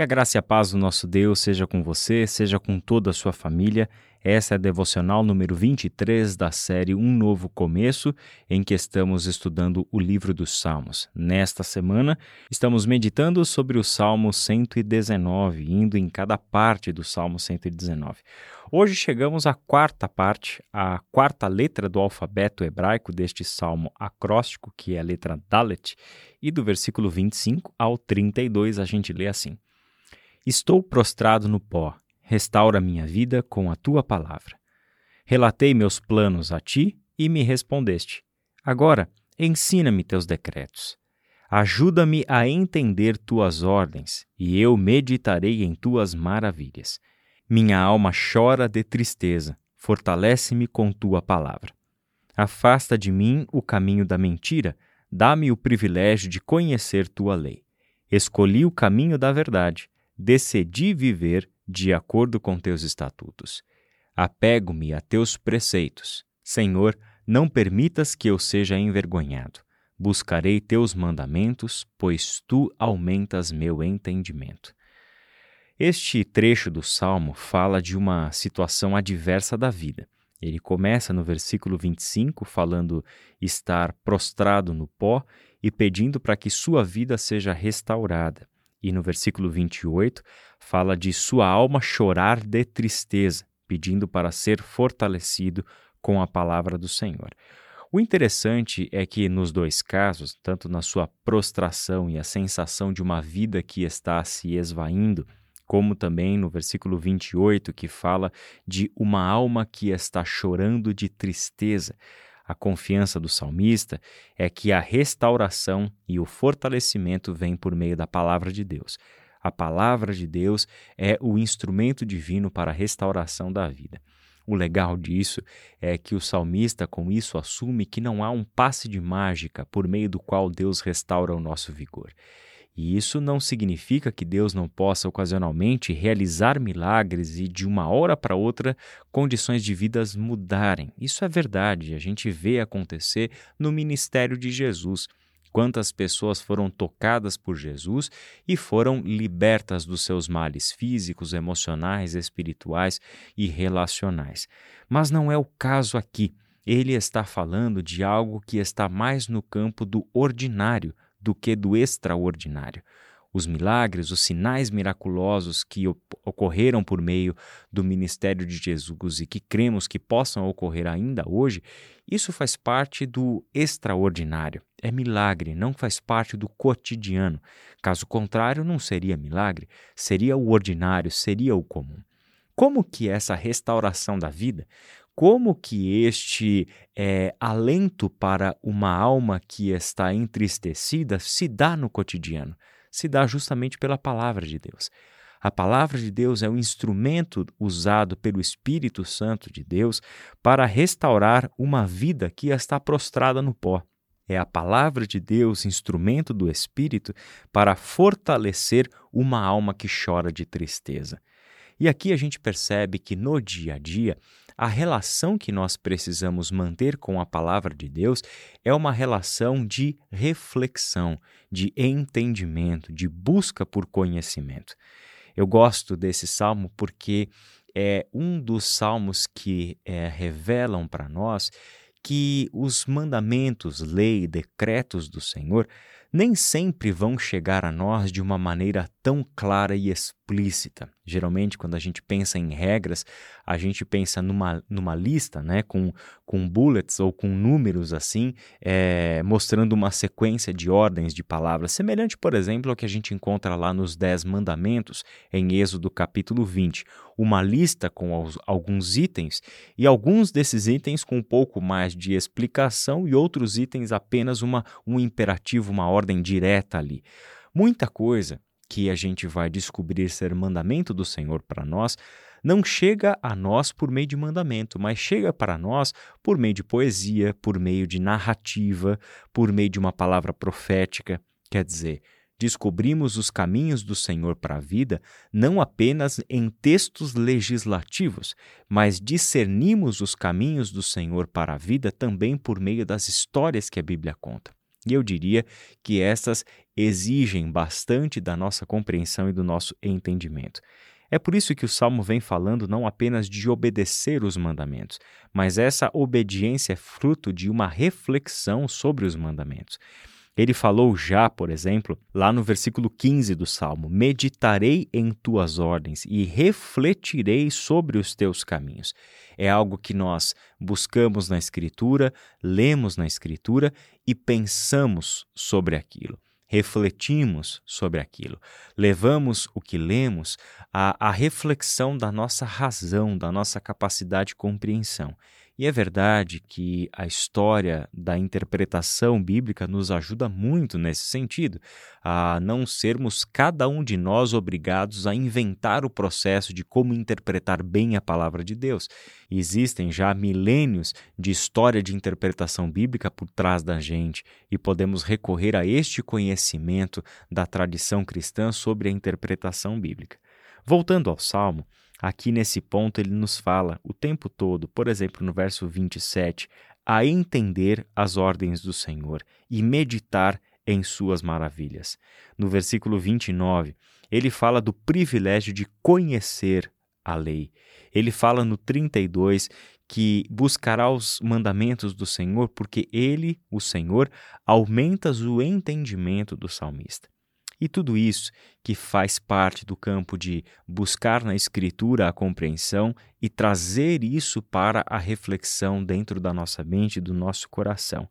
Que a graça e a paz do nosso Deus seja com você, seja com toda a sua família. Essa é a devocional número 23 da série Um Novo Começo, em que estamos estudando o livro dos Salmos. Nesta semana, estamos meditando sobre o Salmo 119, indo em cada parte do Salmo 119. Hoje chegamos à quarta parte, a quarta letra do alfabeto hebraico deste salmo acróstico, que é a letra Dalet, e do versículo 25 ao 32 a gente lê assim. Estou prostrado no pó, restaura minha vida com a tua palavra. Relatei meus planos a ti e me respondeste. Agora, ensina-me teus decretos. Ajuda-me a entender tuas ordens, e eu meditarei em tuas maravilhas. Minha alma chora de tristeza, fortalece-me com tua palavra. Afasta de mim o caminho da mentira, dá-me o privilégio de conhecer tua lei. Escolhi o caminho da verdade decidi viver de acordo com teus estatutos. Apego-me a teus preceitos. Senhor, não permitas que eu seja envergonhado. Buscarei teus mandamentos, pois tu aumentas meu entendimento. Este trecho do salmo fala de uma situação adversa da vida. Ele começa no versículo 25 falando estar prostrado no pó e pedindo para que sua vida seja restaurada e no versículo 28 fala de sua alma chorar de tristeza, pedindo para ser fortalecido com a palavra do Senhor. O interessante é que nos dois casos, tanto na sua prostração e a sensação de uma vida que está se esvaindo, como também no versículo 28, que fala de uma alma que está chorando de tristeza. A confiança do salmista é que a restauração e o fortalecimento vêm por meio da palavra de Deus. A palavra de Deus é o instrumento divino para a restauração da vida. O legal disso é que o salmista, com isso, assume que não há um passe de mágica por meio do qual Deus restaura o nosso vigor. E isso não significa que Deus não possa ocasionalmente realizar milagres e de uma hora para outra condições de vidas mudarem. Isso é verdade, a gente vê acontecer no ministério de Jesus. Quantas pessoas foram tocadas por Jesus e foram libertas dos seus males físicos, emocionais, espirituais e relacionais. Mas não é o caso aqui. Ele está falando de algo que está mais no campo do ordinário, do que do extraordinário. Os milagres, os sinais miraculosos que ocorreram por meio do ministério de Jesus e que cremos que possam ocorrer ainda hoje, isso faz parte do extraordinário. É milagre, não faz parte do cotidiano. Caso contrário, não seria milagre, seria o ordinário, seria o comum. Como que essa restauração da vida como que este é, alento para uma alma que está entristecida se dá no cotidiano? Se dá justamente pela palavra de Deus. A palavra de Deus é o instrumento usado pelo Espírito Santo de Deus para restaurar uma vida que está prostrada no pó. É a palavra de Deus, instrumento do Espírito, para fortalecer uma alma que chora de tristeza. E aqui a gente percebe que no dia a dia, a relação que nós precisamos manter com a palavra de Deus é uma relação de reflexão, de entendimento, de busca por conhecimento. Eu gosto desse salmo porque é um dos salmos que é, revelam para nós que os mandamentos, lei, decretos do Senhor nem sempre vão chegar a nós de uma maneira tão clara e explícita. Geralmente, quando a gente pensa em regras, a gente pensa numa, numa lista, né, com, com bullets ou com números assim, é, mostrando uma sequência de ordens de palavras, semelhante, por exemplo, ao que a gente encontra lá nos Dez Mandamentos, em Êxodo capítulo 20. Uma lista com os, alguns itens e alguns desses itens com um pouco mais de explicação e outros itens apenas uma, um imperativo, uma ordem direta ali. Muita coisa que a gente vai descobrir ser mandamento do Senhor para nós, não chega a nós por meio de mandamento, mas chega para nós por meio de poesia, por meio de narrativa, por meio de uma palavra profética. Quer dizer, descobrimos os caminhos do Senhor para a vida não apenas em textos legislativos, mas discernimos os caminhos do Senhor para a vida também por meio das histórias que a Bíblia conta. E eu diria que essas exigem bastante da nossa compreensão e do nosso entendimento. É por isso que o salmo vem falando não apenas de obedecer os mandamentos, mas essa obediência é fruto de uma reflexão sobre os mandamentos. Ele falou já, por exemplo, lá no versículo 15 do Salmo: Meditarei em tuas ordens e refletirei sobre os teus caminhos. É algo que nós buscamos na Escritura, lemos na Escritura e pensamos sobre aquilo refletimos sobre aquilo, levamos o que lemos à, à reflexão da nossa razão, da nossa capacidade de compreensão. E é verdade que a história da interpretação bíblica nos ajuda muito nesse sentido, a não sermos cada um de nós obrigados a inventar o processo de como interpretar bem a palavra de Deus. Existem já milênios de história de interpretação bíblica por trás da gente e podemos recorrer a este conhecimento da tradição cristã sobre a interpretação bíblica. Voltando ao Salmo, Aqui nesse ponto ele nos fala o tempo todo, por exemplo, no verso 27, a entender as ordens do Senhor e meditar em suas maravilhas. No versículo 29, ele fala do privilégio de conhecer a lei. Ele fala no 32 que buscará os mandamentos do Senhor, porque ele, o Senhor, aumenta o entendimento do salmista. E tudo isso que faz parte do campo de buscar na Escritura a compreensão e trazer isso para a reflexão dentro da nossa mente e do nosso coração,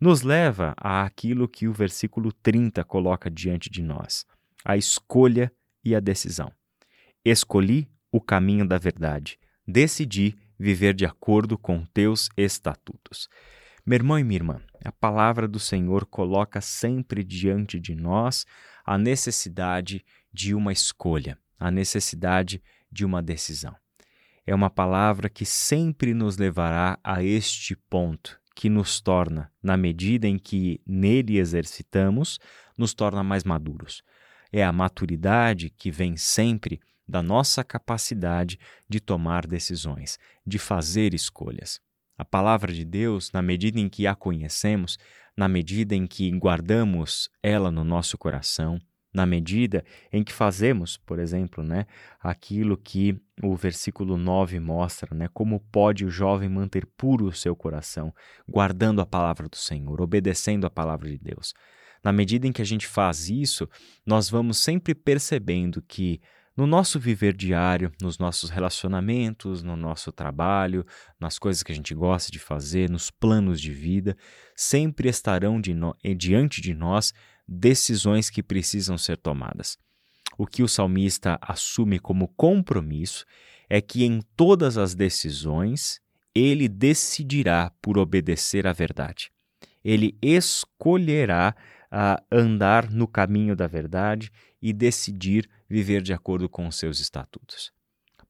nos leva àquilo que o versículo 30 coloca diante de nós: a escolha e a decisão. Escolhi o caminho da verdade, decidi viver de acordo com teus estatutos. Meu irmão e minha irmã, a palavra do Senhor coloca sempre diante de nós a necessidade de uma escolha, a necessidade de uma decisão. É uma palavra que sempre nos levará a este ponto, que nos torna, na medida em que nele exercitamos, nos torna mais maduros. É a maturidade que vem sempre da nossa capacidade de tomar decisões, de fazer escolhas. A palavra de Deus, na medida em que a conhecemos, na medida em que guardamos ela no nosso coração, na medida em que fazemos, por exemplo, né, aquilo que o versículo 9 mostra, né, como pode o jovem manter puro o seu coração, guardando a palavra do Senhor, obedecendo a palavra de Deus. Na medida em que a gente faz isso, nós vamos sempre percebendo que no nosso viver diário, nos nossos relacionamentos, no nosso trabalho, nas coisas que a gente gosta de fazer, nos planos de vida, sempre estarão de no... Eh, diante de nós decisões que precisam ser tomadas. O que o salmista assume como compromisso é que em todas as decisões ele decidirá por obedecer à verdade. Ele escolherá a andar no caminho da verdade e decidir viver de acordo com os seus estatutos.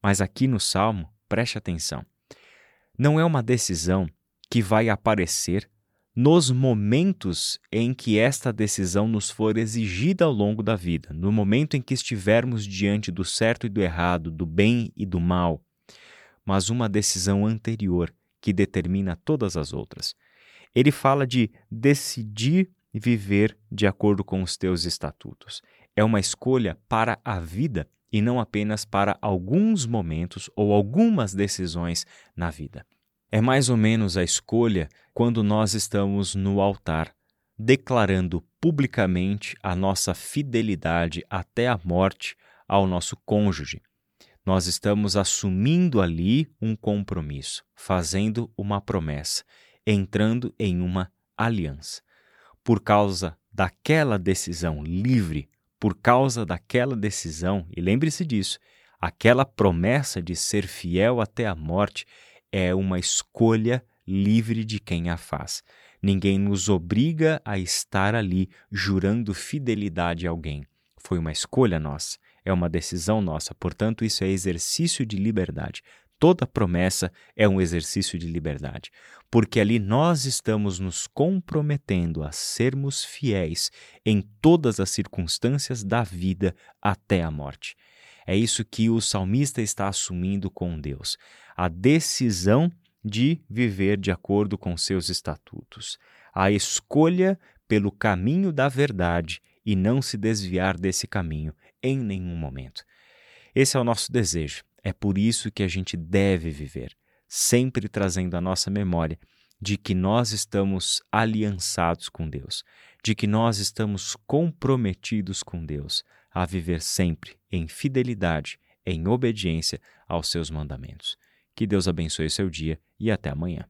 Mas aqui no Salmo, preste atenção, não é uma decisão que vai aparecer nos momentos em que esta decisão nos for exigida ao longo da vida, no momento em que estivermos diante do certo e do errado, do bem e do mal, mas uma decisão anterior que determina todas as outras. Ele fala de decidir viver de acordo com os teus estatutos. É uma escolha para a vida e não apenas para alguns momentos ou algumas decisões na vida. É mais ou menos a escolha quando nós estamos no altar, declarando publicamente a nossa fidelidade até a morte ao nosso cônjuge. Nós estamos assumindo ali um compromisso, fazendo uma promessa, entrando em uma aliança por causa daquela decisão livre, por causa daquela decisão, e lembre-se disso, aquela promessa de ser fiel até a morte é uma escolha livre de quem a faz. Ninguém nos obriga a estar ali jurando fidelidade a alguém. Foi uma escolha nossa, é uma decisão nossa, portanto, isso é exercício de liberdade. Toda promessa é um exercício de liberdade, porque ali nós estamos nos comprometendo a sermos fiéis em todas as circunstâncias da vida até a morte. É isso que o salmista está assumindo com Deus, a decisão de viver de acordo com seus estatutos, a escolha pelo caminho da verdade e não se desviar desse caminho em nenhum momento. Esse é o nosso desejo. É por isso que a gente deve viver, sempre trazendo à nossa memória de que nós estamos aliançados com Deus, de que nós estamos comprometidos com Deus a viver sempre em fidelidade, em obediência aos seus mandamentos. Que Deus abençoe seu dia e até amanhã.